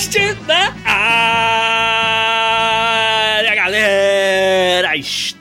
Podcast da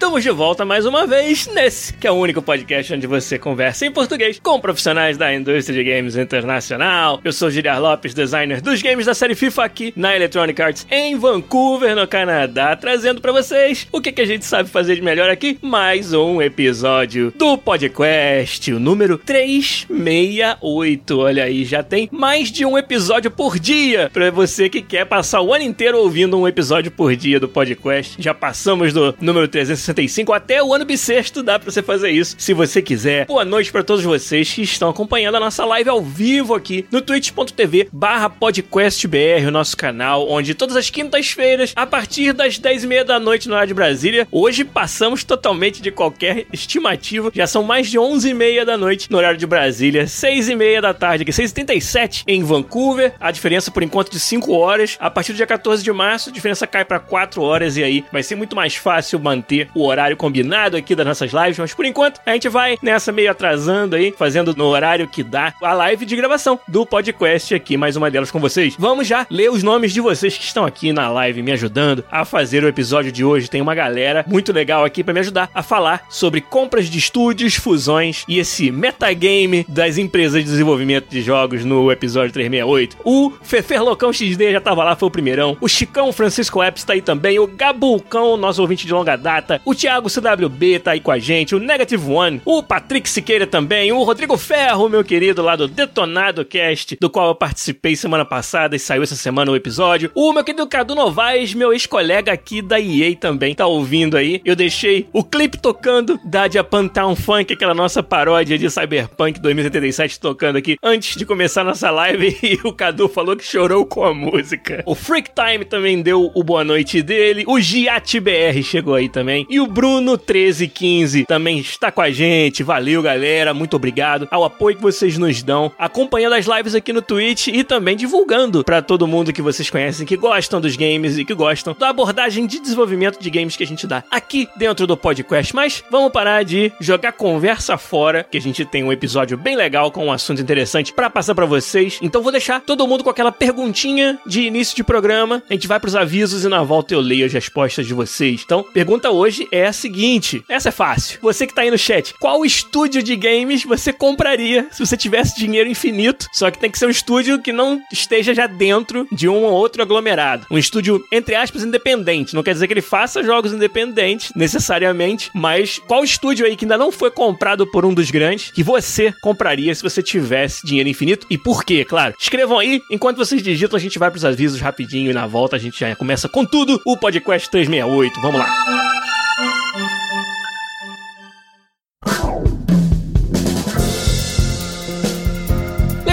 Estamos de volta mais uma vez nesse que é o único podcast onde você conversa em português com profissionais da indústria de games internacional. Eu sou Giliar Lopes, designer dos games da série FIFA aqui na Electronic Arts em Vancouver, no Canadá, trazendo para vocês o que, que a gente sabe fazer de melhor aqui. Mais um episódio do podcast, o número 368. Olha aí, já tem mais de um episódio por dia para você que quer passar o ano inteiro ouvindo um episódio por dia do podcast. Já passamos do número 360 65 até o ano bissexto dá pra você fazer isso, se você quiser. Boa noite para todos vocês que estão acompanhando a nossa live ao vivo aqui no twitch.tv barra podcastbr, o nosso canal, onde todas as quintas-feiras, a partir das 10 e meia da noite no horário de Brasília, hoje passamos totalmente de qualquer estimativa, já são mais de 11 e meia da noite no horário de Brasília, 6 e meia da tarde aqui, 6 e 37 em Vancouver, a diferença por enquanto de 5 horas, a partir do dia 14 de março, a diferença cai para 4 horas e aí vai ser muito mais fácil manter o horário combinado aqui das nossas lives, mas por enquanto a gente vai nessa meio atrasando aí, fazendo no horário que dá a live de gravação do podcast aqui, mais uma delas com vocês. Vamos já ler os nomes de vocês que estão aqui na live me ajudando a fazer o episódio de hoje. Tem uma galera muito legal aqui para me ajudar a falar sobre compras de estúdios, fusões e esse metagame das empresas de desenvolvimento de jogos no episódio 368. O Fefer Locão XD já tava lá, foi o primeirão. O Chicão Francisco Epps tá aí também. O Gabulcão, nosso ouvinte de longa data o Thiago CWB tá aí com a gente, o Negative One, o Patrick Siqueira também, o Rodrigo Ferro, meu querido lá do Detonado Cast, do qual eu participei semana passada e saiu essa semana o episódio. O meu querido Cadu Novaes, meu ex-colega aqui da EA também, tá ouvindo aí. Eu deixei o clipe tocando da Japantown Funk, aquela nossa paródia de Cyberpunk 2077 tocando aqui antes de começar nossa live e o Cadu falou que chorou com a música. O Freak Time também deu o boa noite dele, o Giat BR chegou aí também e o Bruno1315 também está com a gente. Valeu, galera. Muito obrigado ao apoio que vocês nos dão, acompanhando as lives aqui no Twitch e também divulgando para todo mundo que vocês conhecem, que gostam dos games e que gostam da abordagem de desenvolvimento de games que a gente dá aqui dentro do podcast. Mas vamos parar de jogar conversa fora, que a gente tem um episódio bem legal com um assunto interessante para passar para vocês. Então vou deixar todo mundo com aquela perguntinha de início de programa. A gente vai para os avisos e na volta eu leio as respostas de vocês. Então, pergunta hoje é a seguinte: essa é fácil. Você que tá aí no chat, qual estúdio de games você compraria se você tivesse dinheiro infinito? Só que tem que ser um estúdio que não esteja já dentro de um ou outro aglomerado. Um estúdio, entre aspas, independente. Não quer dizer que ele faça jogos independentes, necessariamente, mas qual estúdio aí que ainda não foi comprado por um dos grandes que você compraria se você tivesse dinheiro infinito e por quê? Claro. Escrevam aí, enquanto vocês digitam, a gente vai pros avisos rapidinho e na volta a gente já começa com tudo o podcast 368. Vamos lá.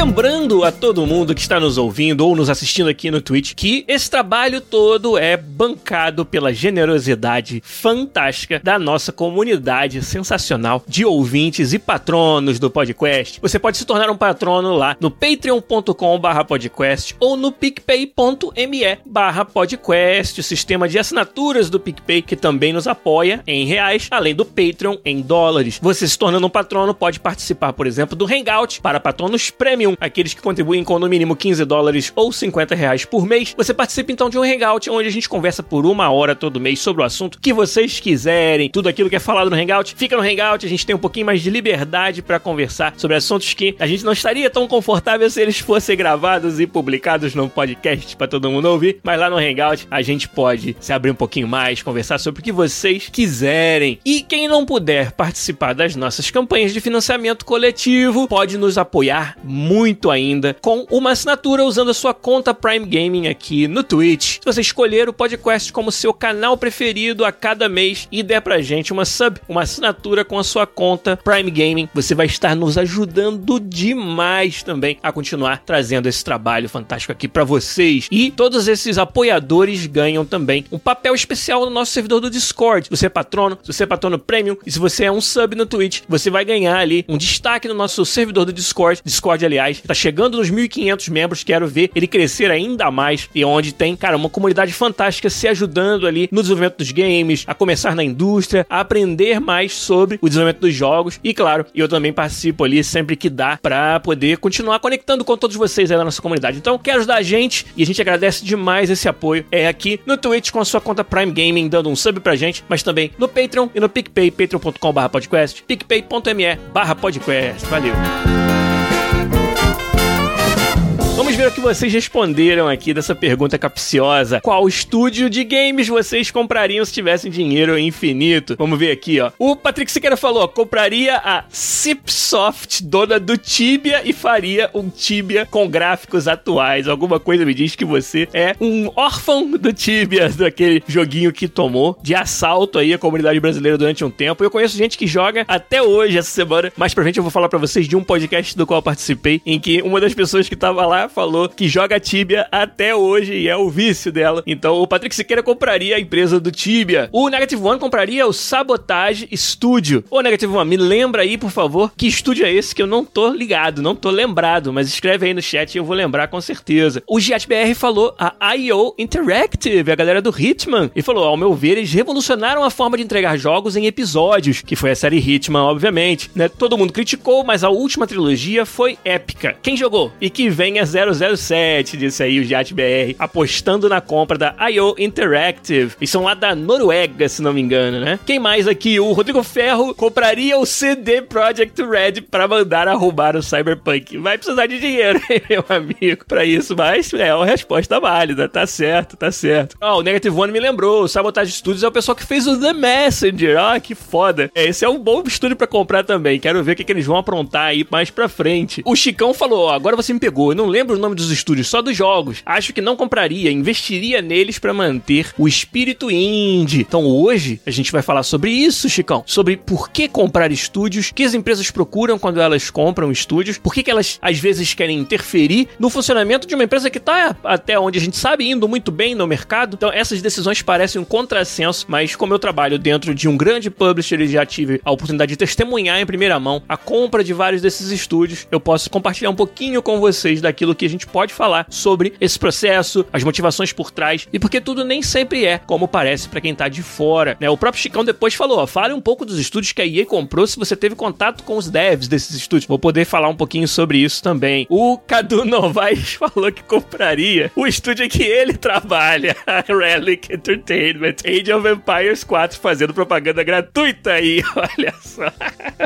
Lembrando a todo mundo que está nos ouvindo ou nos assistindo aqui no Twitch que esse trabalho todo é bancado pela generosidade fantástica da nossa comunidade sensacional de ouvintes e patronos do podcast. Você pode se tornar um patrono lá no patreon.com/podcast ou no picpay.me/podcast, o sistema de assinaturas do PicPay que também nos apoia em reais, além do Patreon em dólares. Você se tornando um patrono pode participar, por exemplo, do Hangout para patronos premium aqueles que contribuem com no mínimo 15 dólares ou 50 reais por mês. Você participa então de um hangout onde a gente conversa por uma hora todo mês sobre o assunto que vocês quiserem. Tudo aquilo que é falado no hangout fica no hangout. A gente tem um pouquinho mais de liberdade para conversar sobre assuntos que a gente não estaria tão confortável se eles fossem gravados e publicados no podcast para todo mundo ouvir. Mas lá no hangout a gente pode se abrir um pouquinho mais, conversar sobre o que vocês quiserem. E quem não puder participar das nossas campanhas de financiamento coletivo pode nos apoiar muito muito ainda com uma assinatura usando a sua conta Prime Gaming aqui no Twitch. Se você escolher o podcast como seu canal preferido a cada mês e der pra gente uma sub, uma assinatura com a sua conta Prime Gaming, você vai estar nos ajudando demais também a continuar trazendo esse trabalho fantástico aqui para vocês. E todos esses apoiadores ganham também um papel especial no nosso servidor do Discord. Se você é patrono, se você é patrono premium e se você é um sub no Twitch, você vai ganhar ali um destaque no nosso servidor do Discord. Discord, aliás, tá chegando nos 1.500 membros. Quero ver ele crescer ainda mais e onde tem, cara, uma comunidade fantástica se ajudando ali no desenvolvimento dos games, a começar na indústria, a aprender mais sobre o desenvolvimento dos jogos. E claro, eu também participo ali sempre que dá para poder continuar conectando com todos vocês aí na nossa comunidade. Então, quer ajudar a gente e a gente agradece demais esse apoio. É aqui no Twitch com a sua conta Prime Gaming dando um sub pra gente, mas também no Patreon e no PicPay, patreon.com/podcast, picpay.me/podcast. Valeu. Vamos ver o que vocês responderam aqui dessa pergunta capciosa. Qual estúdio de games vocês comprariam se tivessem dinheiro infinito? Vamos ver aqui, ó. O Patrick Siqueira falou: compraria a Cipsoft, dona do Tibia, e faria um Tibia com gráficos atuais. Alguma coisa me diz que você é um órfão do Tibia, daquele joguinho que tomou de assalto aí a comunidade brasileira durante um tempo. Eu conheço gente que joga até hoje essa semana. Mais pra frente eu vou falar para vocês de um podcast do qual participei, em que uma das pessoas que tava lá falou que joga Tibia até hoje e é o vício dela. Então o Patrick Siqueira compraria a empresa do Tibia. O Negative One compraria o Sabotage Studio. Ô Negative One, me lembra aí, por favor, que estúdio é esse que eu não tô ligado, não tô lembrado, mas escreve aí no chat e eu vou lembrar com certeza. O GiatBR falou a IO Interactive, a galera do Hitman, e falou: ao meu ver, eles revolucionaram a forma de entregar jogos em episódios, que foi a série Hitman, obviamente. Né? Todo mundo criticou, mas a última trilogia foi épica. Quem jogou? E que venha 007, disse aí o JatBR, apostando na compra da IO Interactive. E são lá da Noruega, se não me engano, né? Quem mais aqui? O Rodrigo Ferro compraria o CD Projekt Red para mandar arrumar o Cyberpunk. Vai precisar de dinheiro, meu amigo, para isso, mas é uma resposta válida, tá certo, tá certo. Ó, oh, o Negative One me lembrou, o Sabotage Studios é o pessoal que fez o The Messenger, oh, que foda. É, esse é um bom estúdio para comprar também, quero ver o que, que, eles vão aprontar aí mais pra frente. O Chicão falou, ó, agora você me pegou, eu não lembro o nome dos estúdios, só dos jogos. Acho que não compraria, investiria neles para manter o espírito indie. Então hoje a gente vai falar sobre isso, Chicão, sobre por que comprar estúdios, que as empresas procuram quando elas compram estúdios, por que, que elas às vezes querem interferir no funcionamento de uma empresa que tá até onde a gente sabe indo muito bem no mercado. Então essas decisões parecem um contrassenso, mas como eu trabalho dentro de um grande publisher e já tive a oportunidade de testemunhar em primeira mão a compra de vários desses estúdios, eu posso compartilhar um pouquinho com vocês daquilo que a gente pode falar sobre esse processo, as motivações por trás e porque tudo nem sempre é como parece para quem tá de fora. Né? O próprio Chicão depois falou: ó, fale um pouco dos estúdios que a EA comprou se você teve contato com os devs desses estúdios. Vou poder falar um pouquinho sobre isso também. O Cadu Novaes falou que compraria o estúdio que ele trabalha, a Relic Entertainment, Age of Empires 4, fazendo propaganda gratuita aí. Olha só.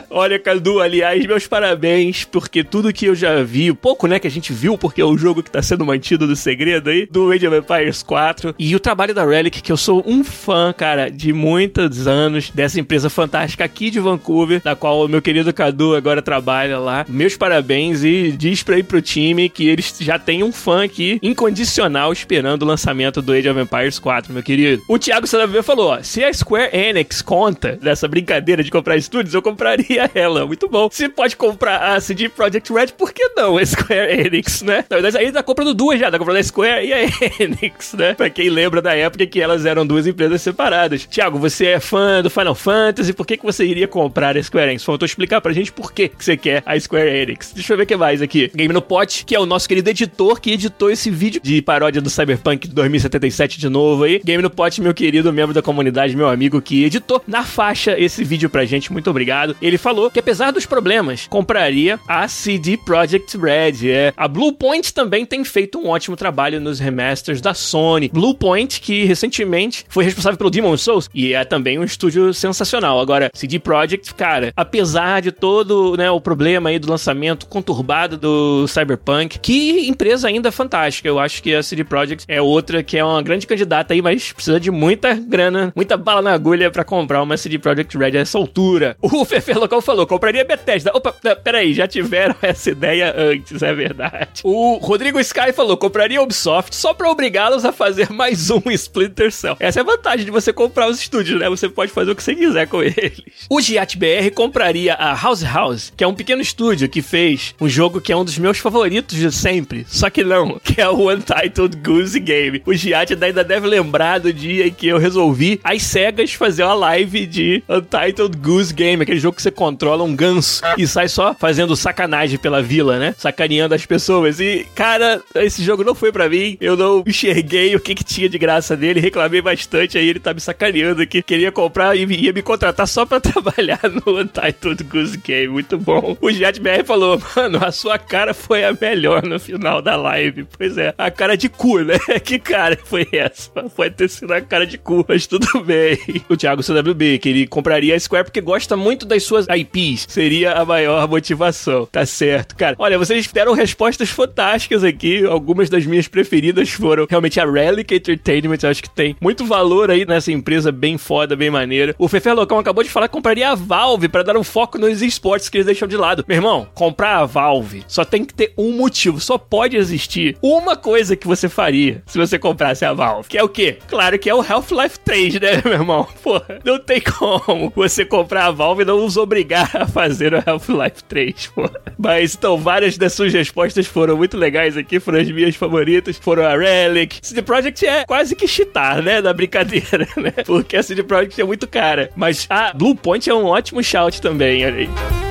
Olha, Cadu, aliás, meus parabéns, porque tudo que eu já vi, pouco né, que a gente viu, porque o jogo que tá sendo mantido do segredo aí, do Age of Empires 4. E o trabalho da Relic, que eu sou um fã, cara, de muitos anos, dessa empresa fantástica aqui de Vancouver, da qual o meu querido Cadu agora trabalha lá. Meus parabéns e diz pra ir pro time que eles já têm um fã aqui incondicional esperando o lançamento do Age of Empires 4, meu querido. O Thiago Sadaver falou: ó, se a Square Enix conta dessa brincadeira de comprar estúdios, eu compraria ela. Muito bom. Se pode comprar a CD Projekt Red, por que não a Square Enix, né? Na verdade, aí tá comprando duas já, tá comprando a Square e a Enix, né? Pra quem lembra da época que elas eram duas empresas separadas. Tiago, você é fã do Final Fantasy, por que, que você iria comprar a Square Enix? Faltou explicar pra gente por que, que você quer a Square Enix. Deixa eu ver o que mais aqui. Game no Pot, que é o nosso querido editor que editou esse vídeo de paródia do Cyberpunk 2077 de novo aí. Game no Pot, meu querido membro da comunidade, meu amigo que editou na faixa esse vídeo pra gente, muito obrigado. Ele falou que apesar dos problemas, compraria a CD Projekt Red. É, a Blue Bluepoint também tem feito um ótimo trabalho nos remasters da Sony. Bluepoint, que recentemente foi responsável pelo Demon Souls e é também um estúdio sensacional. Agora, CD Projekt, cara, apesar de todo né, o problema aí do lançamento conturbado do Cyberpunk, que empresa ainda fantástica. Eu acho que a CD Projekt é outra que é uma grande candidata aí, mas precisa de muita grana, muita bala na agulha para comprar uma CD Projekt Red a essa altura. O Fefe Local falou, compraria Bethesda. Opa, peraí, já tiveram essa ideia antes, é verdade. O Rodrigo Sky falou, compraria Ubisoft só pra obrigá-los a fazer mais um Splinter Cell. Essa é a vantagem de você comprar os estúdios, né? Você pode fazer o que você quiser com eles. O Giat BR compraria a House House, que é um pequeno estúdio que fez um jogo que é um dos meus favoritos de sempre. Só que não, que é o Untitled Goose Game. O Giat ainda deve lembrar do dia em que eu resolvi as cegas fazer uma live de Untitled Goose Game, aquele jogo que você controla um ganso e sai só fazendo sacanagem pela vila, né? Sacaneando as pessoas. E, cara, esse jogo não foi para mim. Eu não enxerguei o que, que tinha de graça dele, reclamei bastante. Aí ele tá me sacaneando aqui. Queria comprar e ia me contratar só pra trabalhar no Untitled Goose Game. Muito bom. O Jet BR falou, mano, a sua cara foi a melhor no final da live. Pois é, a cara de cu, né? Que cara foi essa? Pode ter sido a cara de cu, mas tudo bem. O Thiago CWB, que ele compraria a Square porque gosta muito das suas IPs. Seria a maior motivação. Tá certo, cara. Olha, vocês deram respostas fantásticas aqui. Algumas das minhas preferidas foram realmente a Relic Entertainment. Acho que tem muito valor aí nessa empresa bem foda, bem maneira. O Fefe Locão acabou de falar que compraria a Valve para dar um foco nos esportes que eles deixam de lado. Meu irmão, comprar a Valve só tem que ter um motivo. Só pode existir uma coisa que você faria se você comprasse a Valve. Que é o quê? Claro que é o Half-Life 3, né, meu irmão? Porra, não tem como você comprar a Valve e não nos obrigar a fazer o Half-Life 3, porra. Mas então, várias das suas respostas foram muito legais aqui, foram as minhas favoritas. Foram a Relic. CD Projekt é quase que chitar, né? Da brincadeira, né? Porque a CD Projekt é muito cara. Mas a Blue Point é um ótimo shout também, olha aí.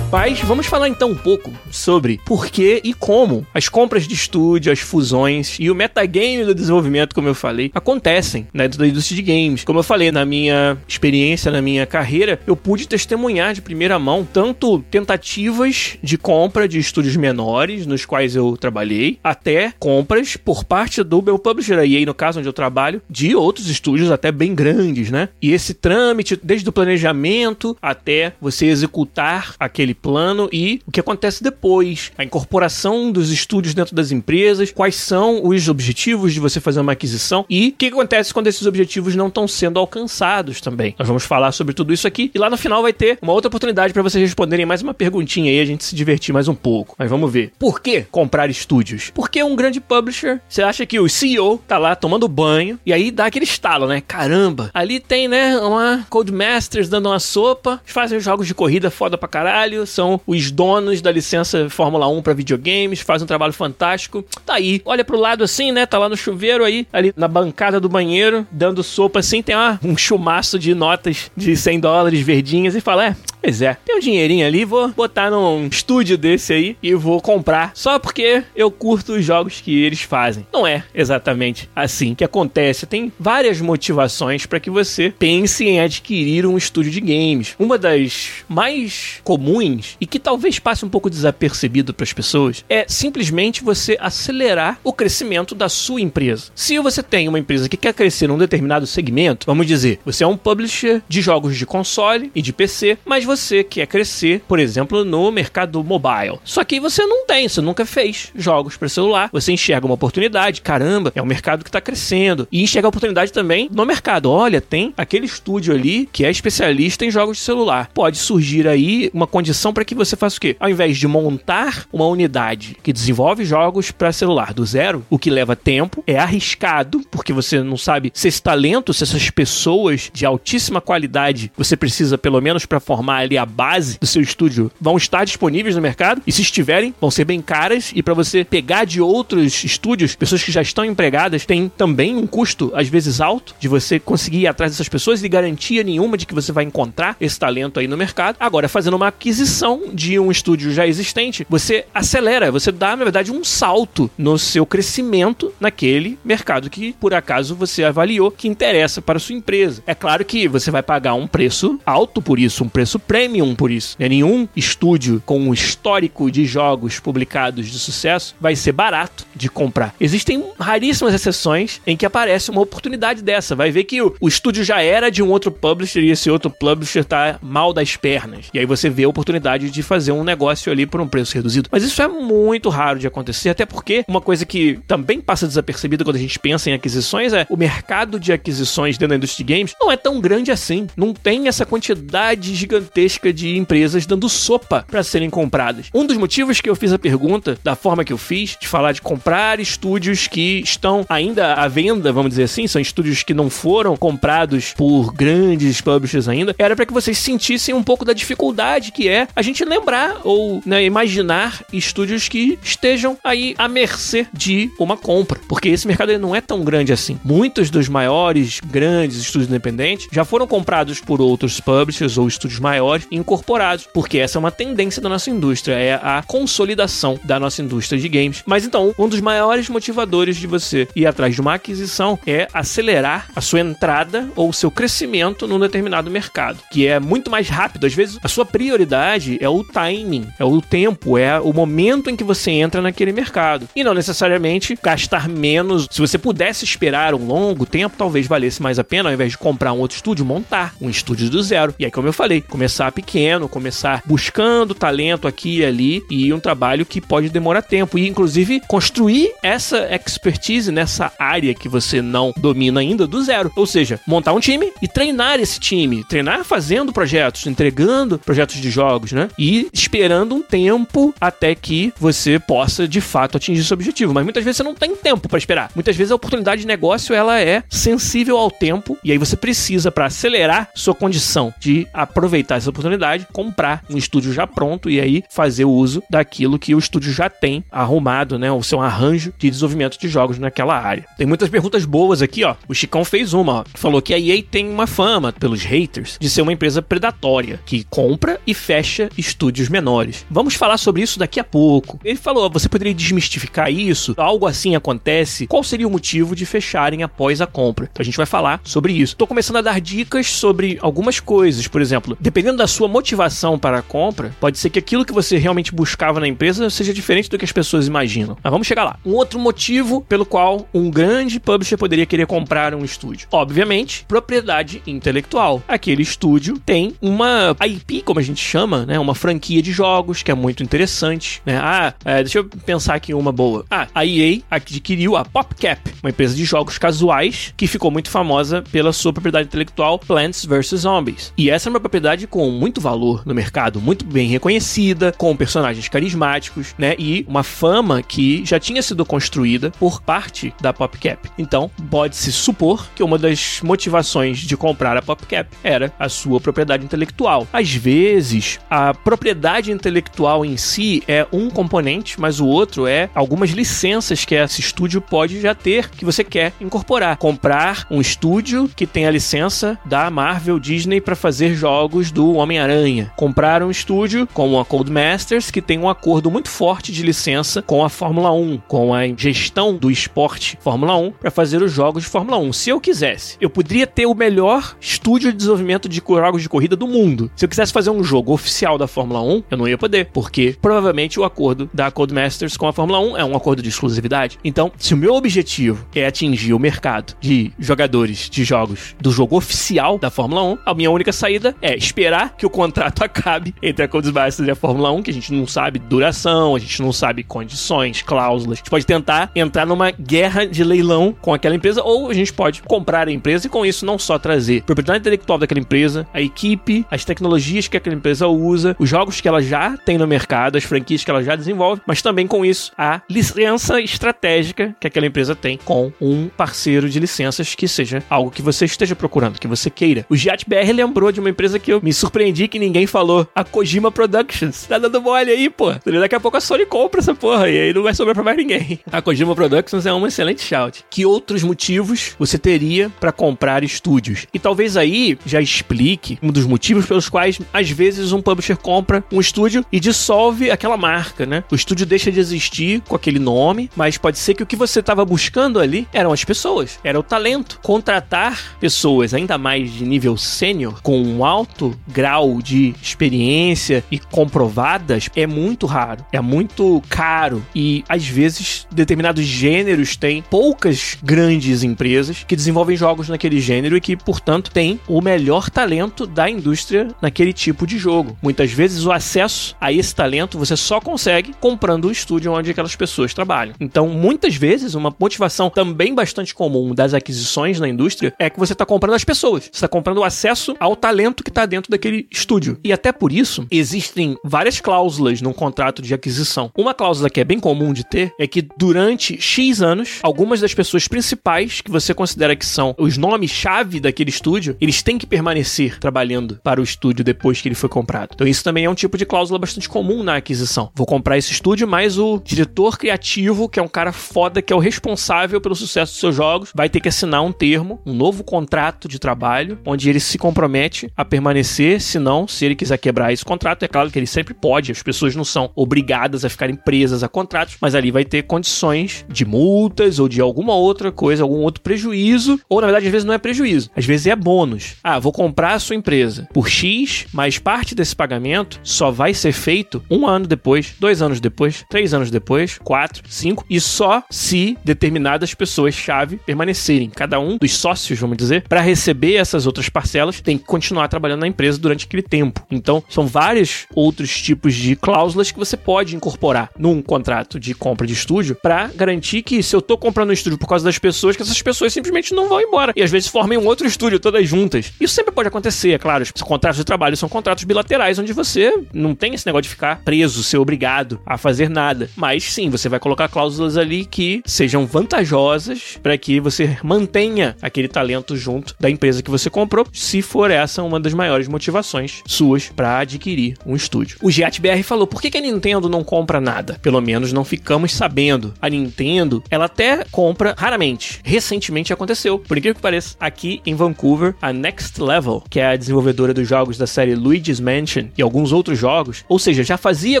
Mas vamos falar então um pouco sobre por que e como as compras de estúdio, as fusões e o metagame do desenvolvimento, como eu falei, acontecem né, dentro da indústria de games. Como eu falei, na minha experiência, na minha carreira, eu pude testemunhar de primeira mão tanto tentativas de compra de estúdios menores, nos quais eu trabalhei, até compras por parte do meu publisher, e aí no caso onde eu trabalho, de outros estúdios até bem grandes, né? E esse trâmite, desde o planejamento até você executar aquele plano e o que acontece depois, a incorporação dos estúdios dentro das empresas, quais são os objetivos de você fazer uma aquisição e o que acontece quando esses objetivos não estão sendo alcançados também. Nós vamos falar sobre tudo isso aqui e lá no final vai ter uma outra oportunidade para vocês responderem mais uma perguntinha aí, a gente se divertir mais um pouco. Mas vamos ver. Por que comprar estúdios? Porque um grande publisher, você acha que o CEO tá lá tomando banho e aí dá aquele estalo, né? Caramba, ali tem, né, uma Codemasters dando uma sopa, fazem jogos de corrida foda pra caralho, são os donos da licença Fórmula 1 para videogames, fazem um trabalho fantástico. Tá aí, olha pro lado assim, né? Tá lá no chuveiro aí, ali na bancada do banheiro, dando sopa assim, tem uma, um chumaço de notas de 100 dólares verdinhas e fala: é, Pois é, tem um dinheirinho ali, vou botar num estúdio desse aí e vou comprar só porque eu curto os jogos que eles fazem. Não é exatamente assim que acontece. Tem várias motivações para que você pense em adquirir um estúdio de games. Uma das mais comuns e que talvez passe um pouco desapercebido para as pessoas é simplesmente você acelerar o crescimento da sua empresa. Se você tem uma empresa que quer crescer num determinado segmento, vamos dizer, você é um publisher de jogos de console e de PC, mas você quer crescer, por exemplo, no mercado mobile. Só que você não tem, você nunca fez jogos para celular. Você enxerga uma oportunidade, caramba, é um mercado que está crescendo. E enxerga a oportunidade também no mercado. Olha, tem aquele estúdio ali que é especialista em jogos de celular. Pode surgir aí uma condição para que você faça o quê? Ao invés de montar uma unidade que desenvolve jogos para celular do zero, o que leva tempo, é arriscado, porque você não sabe se esse talento, se essas pessoas de altíssima qualidade você precisa pelo menos para formar ali a base do seu estúdio vão estar disponíveis no mercado e se estiverem, vão ser bem caras e para você pegar de outros estúdios, pessoas que já estão empregadas, tem também um custo às vezes alto de você conseguir ir atrás dessas pessoas e garantia nenhuma de que você vai encontrar esse talento aí no mercado. Agora, fazendo uma aquisição de um estúdio já existente, você acelera, você dá, na verdade, um salto no seu crescimento naquele mercado que por acaso você avaliou que interessa para a sua empresa. É claro que você vai pagar um preço alto por isso, um preço premium por isso. Né? Nenhum estúdio com um histórico de jogos publicados de sucesso vai ser barato de comprar. Existem raríssimas exceções em que aparece uma oportunidade dessa. Vai ver que o, o estúdio já era de um outro publisher e esse outro publisher tá mal das pernas. E aí você vê a oportunidade de fazer um negócio ali por um preço reduzido. Mas isso é muito raro de acontecer, até porque uma coisa que também passa desapercebida quando a gente pensa em aquisições é o mercado de aquisições dentro da indústria de games não é tão grande assim. Não tem essa quantidade gigantesca de empresas dando sopa para serem compradas. Um dos motivos que eu fiz a pergunta da forma que eu fiz, de falar de comprar estúdios que estão ainda à venda, vamos dizer assim, são estúdios que não foram comprados por grandes publishers ainda, era para que vocês sentissem um pouco da dificuldade que é a gente lembrar ou né, imaginar estúdios que estejam aí à mercê de uma compra, porque esse mercado não é tão grande assim. Muitos dos maiores, grandes estúdios independentes já foram comprados por outros publishers ou estúdios maiores e incorporados, porque essa é uma tendência da nossa indústria, é a consolidação da nossa indústria de games. Mas então, um dos maiores motivadores de você ir atrás de uma aquisição é acelerar a sua entrada ou seu crescimento num determinado mercado, que é muito mais rápido. Às vezes, a sua prioridade é o timing, é o tempo, é o momento em que você entra naquele mercado. E não necessariamente gastar menos. Se você pudesse esperar um longo tempo, talvez valesse mais a pena, ao invés de comprar um outro estúdio, montar um estúdio do zero. E aí, como eu falei, começar pequeno, começar buscando talento aqui e ali e um trabalho que pode demorar tempo. E, inclusive, construir essa expertise nessa área que você não domina ainda do zero. Ou seja, montar um time e treinar esse time. Treinar fazendo projetos, entregando projetos de jogos, né? E esperando um tempo até que você possa de fato atingir seu objetivo. Mas muitas vezes você não tem tempo para esperar. Muitas vezes a oportunidade de negócio ela é sensível ao tempo e aí você precisa para acelerar sua condição de aproveitar essa oportunidade, comprar um estúdio já pronto e aí fazer o uso daquilo que o estúdio já tem arrumado, né? O seu arranjo de desenvolvimento de jogos naquela área. Tem muitas perguntas boas aqui, ó. O Chicão fez uma, ó. Falou que a EA tem uma fama pelos haters de ser uma empresa predatória que compra e fecha estúdios menores. Vamos falar sobre isso daqui a pouco. Ele falou: você poderia desmistificar isso? Algo assim acontece? Qual seria o motivo de fecharem após a compra? Então a gente vai falar sobre isso. Tô começando a dar dicas sobre algumas coisas. Por exemplo, dependendo da sua motivação para a compra, pode ser que aquilo que você realmente buscava na empresa seja diferente do que as pessoas imaginam. Mas vamos chegar lá. Um outro motivo pelo qual um grande publisher poderia querer comprar um estúdio. Obviamente, propriedade intelectual. Aquele estúdio tem uma IP, como a gente chama, né? Uma franquia de jogos que é muito interessante, né? Ah, é, deixa eu pensar aqui uma boa. Ah, a EA adquiriu a PopCap, uma empresa de jogos casuais que ficou muito famosa pela sua propriedade intelectual Plants vs Zombies. E essa é uma propriedade com muito valor no mercado, muito bem reconhecida, com personagens carismáticos, né? E uma fama que já tinha sido construída por parte da PopCap. Então, pode-se supor que uma das motivações de comprar a PopCap era a sua propriedade intelectual. Às vezes, propriedade intelectual em si é um componente, mas o outro é algumas licenças que esse estúdio pode já ter que você quer incorporar. Comprar um estúdio que tem a licença da Marvel Disney para fazer jogos do Homem-Aranha. Comprar um estúdio como a Codemasters que tem um acordo muito forte de licença com a Fórmula 1, com a gestão do esporte Fórmula 1 para fazer os jogos de Fórmula 1. Se eu quisesse, eu poderia ter o melhor estúdio de desenvolvimento de jogos de corrida do mundo. Se eu quisesse fazer um jogo oficial da Fórmula 1, eu não ia poder, porque provavelmente o acordo da Codemasters com a Fórmula 1 é um acordo de exclusividade. Então, se o meu objetivo é atingir o mercado de jogadores de jogos do jogo oficial da Fórmula 1, a minha única saída é esperar que o contrato acabe entre a Codemasters e a Fórmula 1, que a gente não sabe duração, a gente não sabe condições, cláusulas. A gente pode tentar entrar numa guerra de leilão com aquela empresa ou a gente pode comprar a empresa e com isso não só trazer propriedade intelectual daquela empresa, a equipe, as tecnologias que aquela empresa usa, os jogos que ela já tem no mercado, as franquias que ela já desenvolve, mas também com isso a licença estratégica que aquela empresa tem com um parceiro de licenças que seja algo que você esteja procurando, que você queira. O Giat BR lembrou de uma empresa que eu me surpreendi que ninguém falou, a Kojima Productions. Tá dando mole aí, pô. Daqui a pouco a Sony compra essa porra e aí não vai sobrar pra mais ninguém. A Kojima Productions é um excelente shout. Que outros motivos você teria para comprar estúdios? E talvez aí já explique um dos motivos pelos quais às vezes um publisher compra um estúdio e dissolve aquela marca, né? O estúdio deixa de existir com aquele nome, mas pode ser que o que você estava buscando ali eram as pessoas, era o talento. Contratar pessoas ainda mais de nível sênior com um alto grau de experiência e comprovadas é muito raro, é muito caro e às vezes determinados gêneros têm poucas grandes empresas que desenvolvem jogos naquele gênero e que, portanto, têm o melhor talento da indústria naquele tipo de jogo. Muitas vezes o acesso a esse talento você só consegue comprando o estúdio onde aquelas pessoas trabalham. Então, muitas vezes, uma motivação também bastante comum das aquisições na indústria é que você está comprando as pessoas, você está comprando o acesso ao talento que está dentro daquele estúdio. E até por isso, existem várias cláusulas num contrato de aquisição. Uma cláusula que é bem comum de ter é que durante X anos, algumas das pessoas principais que você considera que são os nomes-chave daquele estúdio, eles têm que permanecer trabalhando para o estúdio depois que ele foi comprado. Então, isso também é um tipo de cláusula bastante comum na aquisição. Vou comprar esse estúdio, mas o diretor criativo, que é um cara foda, que é o responsável pelo sucesso dos seus jogos, vai ter que assinar um termo, um novo contrato de trabalho, onde ele se compromete a permanecer, se não, se ele quiser quebrar esse contrato, é claro que ele sempre pode, as pessoas não são obrigadas a ficarem presas a contratos, mas ali vai ter condições de multas ou de alguma outra coisa, algum outro prejuízo, ou na verdade às vezes não é prejuízo, às vezes é bônus. Ah, vou comprar a sua empresa por X, mas parte desse pagamento só vai ser feito um ano depois, dois anos depois, três anos depois, quatro, cinco, e só se determinadas pessoas-chave permanecerem. Cada um dos sócios, vamos dizer, para receber essas outras parcelas, tem que continuar trabalhando na empresa durante aquele tempo. Então, são vários outros tipos de cláusulas que você pode incorporar num contrato de compra de estúdio para garantir que se eu tô comprando um estúdio por causa das pessoas, que essas pessoas simplesmente não vão embora. E às vezes formem um outro estúdio todas juntas. Isso sempre pode acontecer, é claro. Os contratos de trabalho são contratos bilaterais, onde você não tem esse negócio de ficar preso, ser obrigado a fazer nada. Mas sim, você vai colocar cláusulas ali que sejam vantajosas para que você mantenha aquele talento junto da empresa que você comprou, se for essa uma das maiores motivações suas para adquirir um estúdio. O GatBR falou: por que, que a Nintendo não compra nada? Pelo menos não ficamos sabendo. A Nintendo, ela até compra raramente. Recentemente aconteceu, por incrível que pareça, aqui em Vancouver, a Next Level, que é a desenvolvedora dos jogos da série Luigi's Mansion e alguns outros jogos, ou seja, já fazia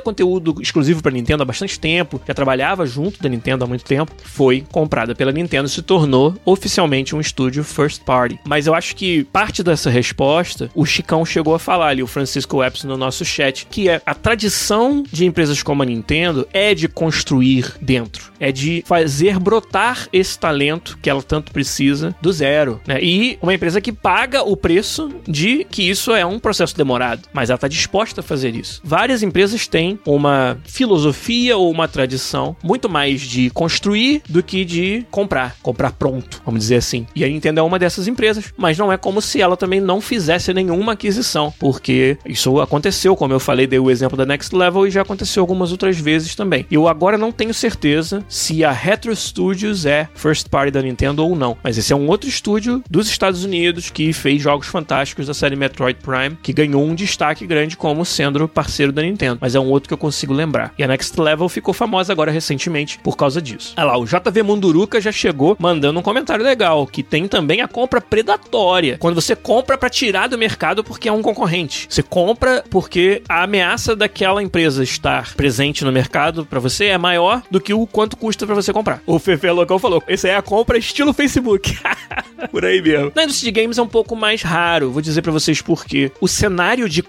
conteúdo exclusivo para Nintendo há bastante tempo, já trabalhava junto da Nintendo há muito tempo, foi comprada pela Nintendo e se tornou oficialmente um estúdio first party. Mas eu acho que parte dessa resposta, o Chicão chegou a falar ali, o Francisco Epps no nosso chat, que é a tradição de empresas como a Nintendo é de construir dentro, é de fazer brotar esse talento que ela tanto precisa do zero, né? E uma empresa que paga o preço de que isso é um processo demorado, mas ela está disposta a fazer isso. Várias empresas têm uma filosofia ou uma tradição muito mais de construir do que de comprar, comprar pronto, vamos dizer assim. E a Nintendo é uma dessas empresas, mas não é como se ela também não fizesse nenhuma aquisição, porque isso aconteceu, como eu falei, dei o exemplo da Next Level e já aconteceu algumas outras vezes também. Eu agora não tenho certeza se a Retro Studios é first party da Nintendo ou não, mas esse é um outro estúdio dos Estados Unidos que fez jogos fantásticos da série Metroid Prime, que ganhou um destaque grande como sendo parceiro da Nintendo, mas é um outro que eu consigo lembrar. E a Next Level ficou famosa agora recentemente por causa disso. Olha lá, o JV Munduruca já chegou mandando um comentário legal, que tem também a compra predatória. Quando você compra para tirar do mercado porque é um concorrente. Você compra porque a ameaça daquela empresa estar presente no mercado para você é maior do que o quanto custa para você comprar. O Fefe Locão falou: esse é a compra estilo Facebook. por aí mesmo. Na indústria de games é um pouco mais raro, vou dizer para vocês por quê. O cenário de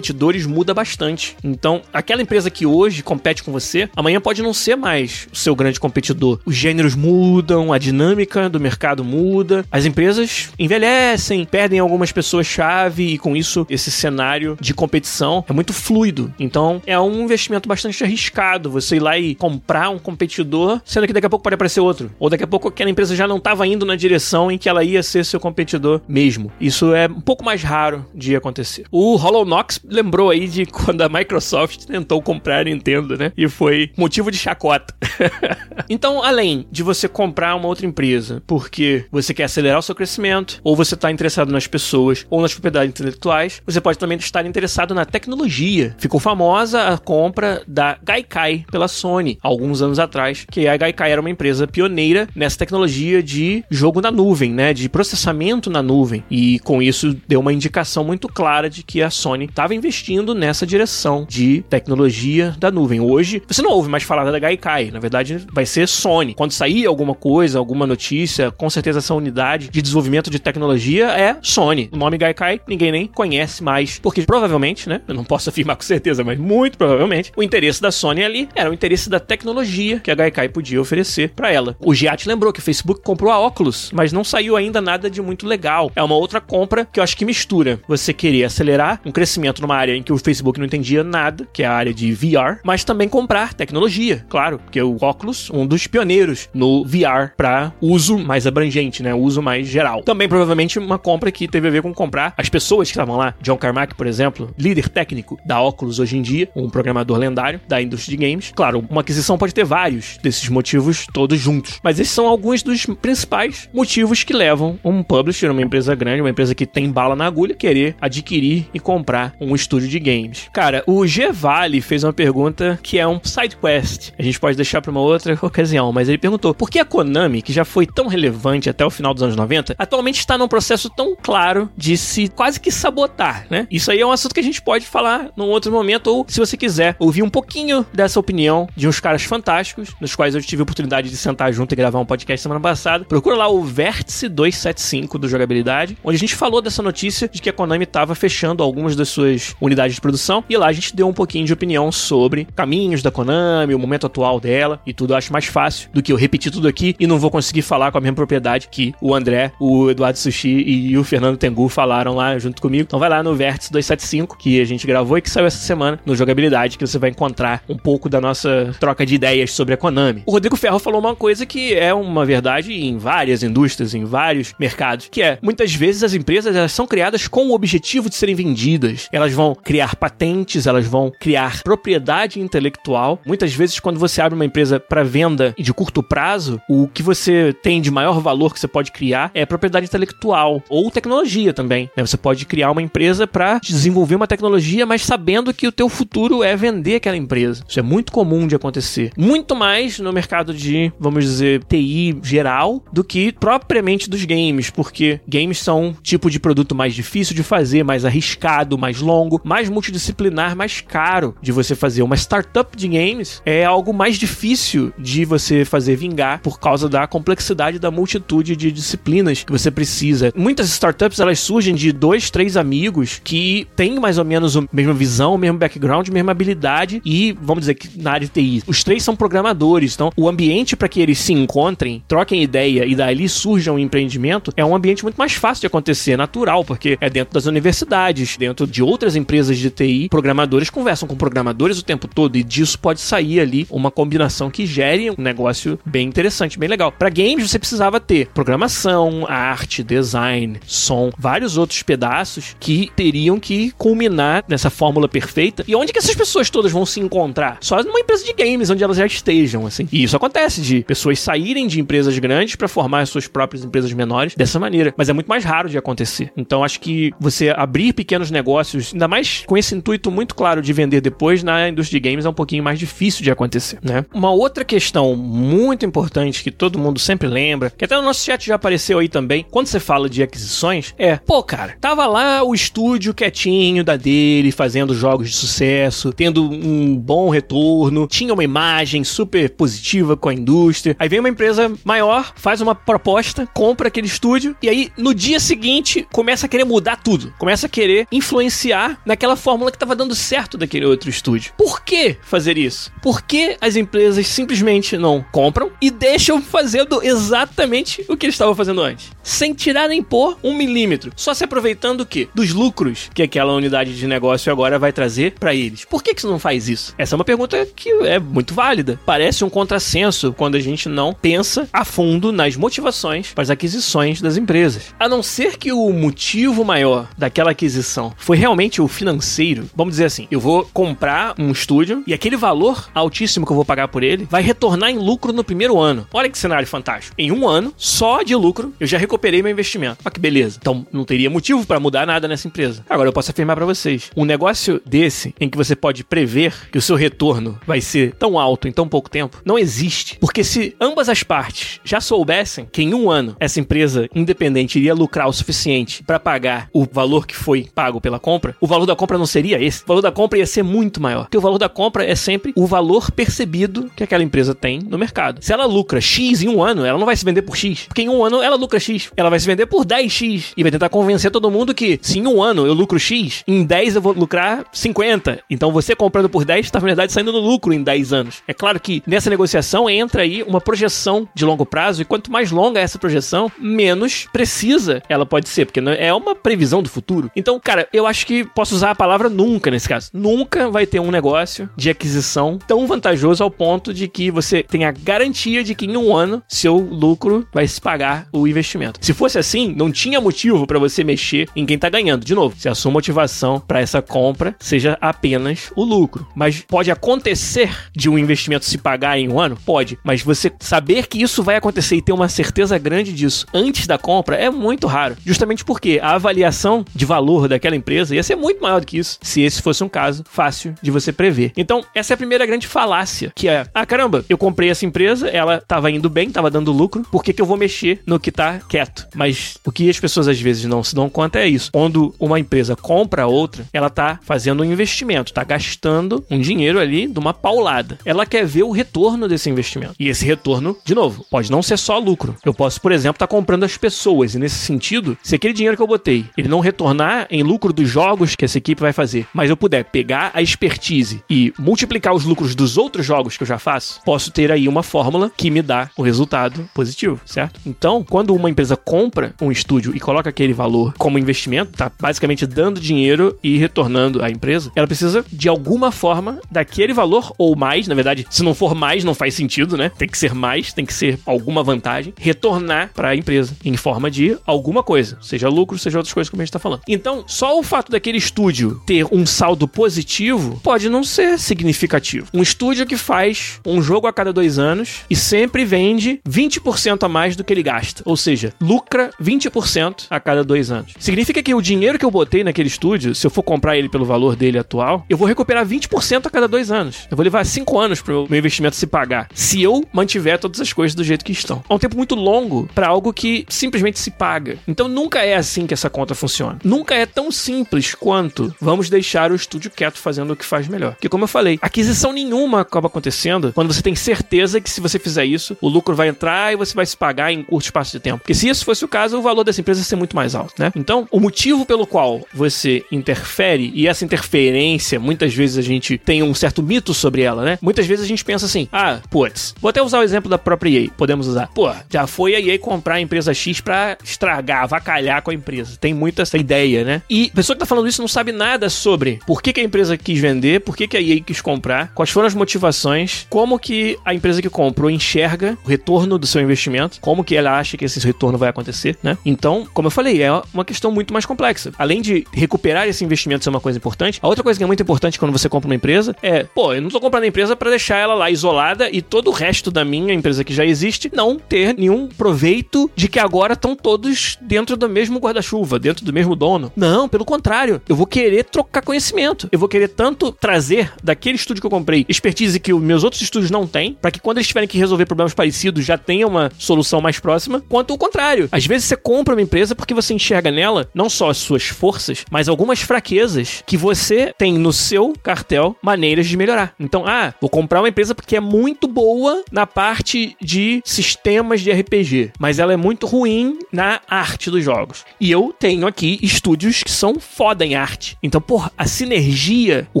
competidores muda bastante. Então, aquela empresa que hoje compete com você, amanhã pode não ser mais o seu grande competidor. Os gêneros mudam, a dinâmica do mercado muda, as empresas envelhecem, perdem algumas pessoas-chave e com isso esse cenário de competição é muito fluido. Então, é um investimento bastante arriscado você ir lá e comprar um competidor, sendo que daqui a pouco pode aparecer outro. Ou daqui a pouco aquela empresa já não estava indo na direção em que ela ia ser seu competidor mesmo. Isso é um pouco mais raro de acontecer. O Hollow Knox lembrou aí de quando a Microsoft tentou comprar a Nintendo, né? E foi motivo de chacota. então, além de você comprar uma outra empresa porque você quer acelerar o seu crescimento, ou você está interessado nas pessoas ou nas propriedades intelectuais, você pode também estar interessado na tecnologia. Ficou famosa a compra da Gaikai pela Sony alguns anos atrás, que a Gaikai era uma empresa pioneira nessa tecnologia de jogo na nuvem, né? De processamento na nuvem. E com isso deu uma indicação muito clara de que a Sony estava investindo nessa direção de tecnologia da nuvem. Hoje, você não ouve mais falar da Gaikai, na verdade vai ser Sony. Quando sair alguma coisa, alguma notícia, com certeza essa unidade de desenvolvimento de tecnologia é Sony. O nome Gaikai ninguém nem conhece mais, porque provavelmente, né? Eu não posso afirmar com certeza, mas muito provavelmente, o interesse da Sony ali era o interesse da tecnologia que a Gaikai podia oferecer para ela. O Giat lembrou que o Facebook comprou a Oculus, mas não saiu ainda nada de muito legal. É uma outra compra que eu acho que mistura. Você queria acelerar um crescimento numa área em que o Facebook não entendia nada, que é a área de VR, mas também comprar tecnologia, claro, porque o Oculus, um dos pioneiros no VR para uso mais abrangente, né? Uso mais geral. Também provavelmente uma compra que teve a ver com comprar as pessoas que estavam lá. John Carmack, por exemplo, líder técnico da Oculus hoje em dia, um programador lendário da indústria de games. Claro, uma aquisição pode ter vários desses motivos todos juntos, mas esses são alguns dos principais motivos que levam um publisher, uma empresa grande, uma empresa que tem bala na agulha, querer adquirir e comprar um estúdio de games. Cara, o G Vale fez uma pergunta que é um side quest. A gente pode deixar para uma outra ocasião, mas ele perguntou: por que a Konami, que já foi tão relevante até o final dos anos 90, atualmente está num processo tão claro de se quase que sabotar, né? Isso aí é um assunto que a gente pode falar num outro momento, ou se você quiser ouvir um pouquinho dessa opinião de uns caras fantásticos, nos quais eu tive a oportunidade de sentar junto e gravar um podcast semana passada, procura lá o Vértice 275 do Jogabilidade, onde a gente falou dessa notícia de que a Konami estava fechando algumas das suas unidades de produção, e lá a gente deu um pouquinho de opinião sobre caminhos da Konami, o momento atual dela e tudo. Eu acho mais fácil do que eu repetir tudo aqui e não vou conseguir falar com a mesma propriedade que o André, o Eduardo Sushi e o Fernando Tengu falaram lá junto comigo. Então vai lá no Vértice 275 que a gente gravou e que saiu essa semana no Jogabilidade, que você vai encontrar um pouco da nossa troca de ideias sobre a Konami. O Rodrigo Ferro falou uma coisa que é uma verdade em várias indústrias, em vários mercados, que é muitas vezes as empresas elas são criadas com o objetivo de serem vendidas. Elas vão criar patentes, elas vão criar propriedade intelectual. Muitas vezes quando você abre uma empresa para venda de curto prazo, o que você tem de maior valor que você pode criar é propriedade intelectual ou tecnologia também. Né? Você pode criar uma empresa para desenvolver uma tecnologia, mas sabendo que o teu futuro é vender aquela empresa. Isso é muito comum de acontecer. Muito mais no mercado de, vamos dizer, TI geral do que propriamente dos games, porque games são um tipo de produto mais difícil de fazer, mais arriscado, mais longo, mais multidisciplinar, mais caro de você fazer. Uma startup de games é algo mais difícil de você fazer vingar por causa da complexidade da multitude de disciplinas que você precisa. Muitas startups elas surgem de dois, três amigos que têm mais ou menos a mesma visão, o mesmo background, a mesma habilidade e vamos dizer que na área de TI. Os três são programadores, então o ambiente para que eles se encontrem, troquem ideia e dali surja um empreendimento é um ambiente muito mais fácil de acontecer, natural, porque é dentro das universidades, dentro de outras empresas de TI, programadores conversam com programadores o tempo todo e disso pode sair ali uma combinação que gere um negócio bem interessante, bem legal. Para games você precisava ter programação, arte, design, som, vários outros pedaços que teriam que culminar nessa fórmula perfeita. E onde que essas pessoas todas vão se encontrar? Só numa empresa de games onde elas já estejam, assim. E isso acontece de pessoas saírem de empresas grandes para formar as suas próprias empresas menores dessa maneira, mas é muito mais raro de acontecer. Então acho que você abrir pequenos negócios, ainda mais com esse intuito muito claro de vender depois na indústria de games é um pouquinho mais difícil de acontecer, né? Uma outra questão muito importante que todo mundo sempre lembra, que até no nosso chat já apareceu aí também, quando você fala de aquisições, é, pô, cara, tava lá o estúdio quietinho da dele, fazendo jogos de sucesso, tendo um bom retorno, tinha uma imagem super positiva com a indústria. Aí vem uma empresa maior, faz uma proposta, compra aquele estúdio e aí no dia seguinte começa a querer mudar tudo, começa a querer influenciar naquela fórmula que tava dando certo daquele outro estúdio. Por que fazer isso? Por que as empresas simplesmente não compram e deixam fazendo exatamente o que eles estavam fazendo antes? Sem tirar nem pôr um milímetro, só se aproveitando o quê? Dos lucros que aquela unidade de negócio agora vai trazer para eles. Por que que você não faz isso? Essa é uma pergunta que é muito válida. Parece um contrassenso quando a gente não pensa a fundo nas motivações para as aquisições das empresas. A não ser que o motivo maior daquela aquisição foi realmente o financeiro. Vamos dizer assim, eu vou comprar um estúdio e aquele valor altíssimo que eu vou pagar por ele vai retornar em lucro no primeiro ano. Olha que cenário fantástico. Em um ano, só de lucro, eu já recuperei meu investimento. Olha que beleza. Então não teria motivo para mudar nada nessa empresa. Agora eu posso afirmar para vocês, um negócio desse em que você pode prever que o seu retorno vai ser tão alto em tão pouco tempo, não existe. Porque se ambas as partes já soubessem que em um ano essa empresa independente iria lucrar o suficiente para pagar o valor que foi pago pela compra, o valor da compra não seria esse. O valor da compra ia ser muito maior. Porque o valor da compra é sempre o valor percebido que aquela empresa tem no mercado. Se ela lucra X em um ano, ela não vai se vender por X. Porque em um ano ela lucra X. Ela vai se vender por 10X. E vai tentar convencer todo mundo que se em um ano eu lucro X, em 10 eu vou lucrar 50. Então você comprando por 10 está, na verdade, saindo no lucro em 10 anos. É claro que nessa negociação entra aí uma projeção de longo prazo, e quanto mais longa é essa projeção, menos precisa ela pode ser, porque é uma previsão do futuro. Então, cara, eu acho que posso usar a palavra nunca nesse caso. Nunca vai ter um negócio de aquisição tão vantajoso ao ponto de que você tenha garantia de que em um ano seu lucro vai se pagar o investimento. Se fosse assim, não tinha motivo para você mexer em quem tá ganhando. De novo, se a sua motivação para essa compra seja apenas o lucro. Mas pode acontecer de um investimento se pagar em um ano? Pode. Mas você saber que isso vai acontecer e ter uma certeza grande disso antes da compra é muito raro. Justamente porque a avaliação de valor daquela empresa ia ser muito maior do que isso, se esse fosse um caso fácil de você prever. Então, essa é a primeira grande falácia, que é, ah, caramba, eu comprei essa empresa, ela tava indo bem, tava dando lucro, por que, que eu vou mexer no que tá quieto? Mas o que as pessoas às vezes não se dão conta é isso. Quando uma empresa compra outra, ela tá fazendo um investimento, tá gastando um dinheiro ali de uma paulada. Ela quer ver o retorno desse investimento. E esse retorno, de novo, pode não ser só lucro. Eu posso, por exemplo, estar tá comprando as pessoas. E nesse sentido, se aquele dinheiro que eu botei, ele não retornar em lucro dos jogos que equipe vai fazer, mas eu puder pegar a expertise e multiplicar os lucros dos outros jogos que eu já faço, posso ter aí uma fórmula que me dá o resultado positivo, certo? Então, quando uma empresa compra um estúdio e coloca aquele valor como investimento, tá basicamente dando dinheiro e retornando à empresa, ela precisa de alguma forma daquele valor ou mais, na verdade, se não for mais não faz sentido, né? Tem que ser mais, tem que ser alguma vantagem, retornar para a empresa em forma de alguma coisa, seja lucro, seja outras coisas como a gente tá falando. Então, só o fato daquele estúdio ter um saldo positivo pode não ser significativo. Um estúdio que faz um jogo a cada dois anos e sempre vende 20% a mais do que ele gasta, ou seja, lucra 20% a cada dois anos. Significa que o dinheiro que eu botei naquele estúdio, se eu for comprar ele pelo valor dele atual, eu vou recuperar 20% a cada dois anos. Eu vou levar cinco anos para o meu investimento se pagar, se eu mantiver todas as coisas do jeito que estão. É um tempo muito longo para algo que simplesmente se paga. Então nunca é assim que essa conta funciona. Nunca é tão simples quanto vamos deixar o estúdio quieto fazendo o que faz melhor. Porque como eu falei, aquisição nenhuma acaba acontecendo quando você tem certeza que se você fizer isso, o lucro vai entrar e você vai se pagar em curto espaço de tempo. Porque se isso fosse o caso, o valor dessa empresa ia ser muito mais alto, né? Então, o motivo pelo qual você interfere, e essa interferência, muitas vezes a gente tem um certo mito sobre ela, né? Muitas vezes a gente pensa assim, ah, putz, vou até usar o exemplo da própria EA, podemos usar. Pô, já foi a EA comprar a empresa X pra estragar, avacalhar com a empresa. Tem muito essa ideia, né? E a pessoa que tá falando isso não sabe nada sobre por que, que a empresa quis vender, por que, que a EA quis comprar, quais foram as motivações, como que a empresa que comprou enxerga o retorno do seu investimento, como que ela acha que esse retorno vai acontecer, né? Então, como eu falei, é uma questão muito mais complexa. Além de recuperar esse investimento ser uma coisa importante, a outra coisa que é muito importante quando você compra uma empresa é, pô, eu não tô comprando a empresa para deixar ela lá isolada e todo o resto da minha empresa que já existe não ter nenhum proveito de que agora estão todos dentro do mesmo guarda-chuva, dentro do mesmo dono. Não, pelo contrário, eu vou querer trocar conhecimento. Eu vou querer tanto trazer daquele estúdio que eu comprei expertise que os meus outros estúdios não têm, para que quando eles tiverem que resolver problemas parecidos já tenha uma solução mais próxima, quanto o contrário. Às vezes você compra uma empresa porque você enxerga nela não só as suas forças, mas algumas fraquezas que você tem no seu cartel maneiras de melhorar. Então, ah, vou comprar uma empresa porque é muito boa na parte de sistemas de RPG, mas ela é muito ruim na arte dos jogos. E eu tenho aqui estúdios que são foda em arte. Então, porra, a sinergia, o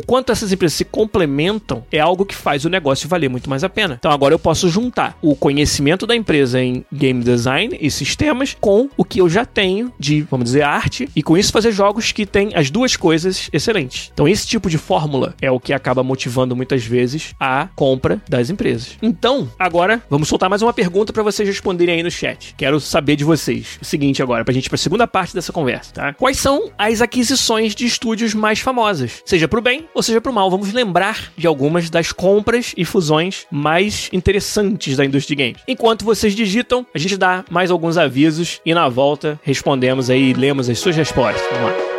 quanto essas empresas se complementam, é algo que faz o negócio valer muito mais a pena. Então, agora eu posso juntar o conhecimento da empresa em game design e sistemas com o que eu já tenho de, vamos dizer, arte, e com isso fazer jogos que têm as duas coisas excelentes. Então, esse tipo de fórmula é o que acaba motivando muitas vezes a compra das empresas. Então, agora vamos soltar mais uma pergunta para vocês responderem aí no chat. Quero saber de vocês o seguinte agora, pra gente ir pra segunda parte dessa conversa, tá? Quais são as aquisições de estúdios mais famosas? Seja pro bem ou seja pro mal. Vamos lembrar de algumas das compras e fusões mais interessantes da indústria de games. Enquanto vocês digitam, a gente dá mais alguns avisos e na volta respondemos aí, lemos as suas respostas. Vamos lá.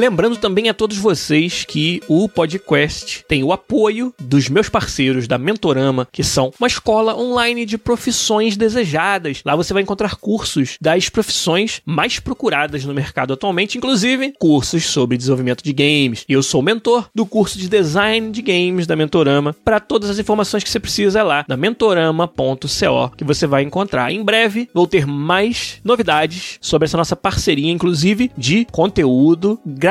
Lembrando também a todos vocês que o podcast tem o apoio dos meus parceiros da Mentorama, que são uma escola online de profissões desejadas. Lá você vai encontrar cursos das profissões mais procuradas no mercado atualmente, inclusive cursos sobre desenvolvimento de games. Eu sou mentor do curso de design de games da Mentorama. Para todas as informações que você precisa é lá na mentorama.co que você vai encontrar. Em breve vou ter mais novidades sobre essa nossa parceria, inclusive de conteúdo gratuito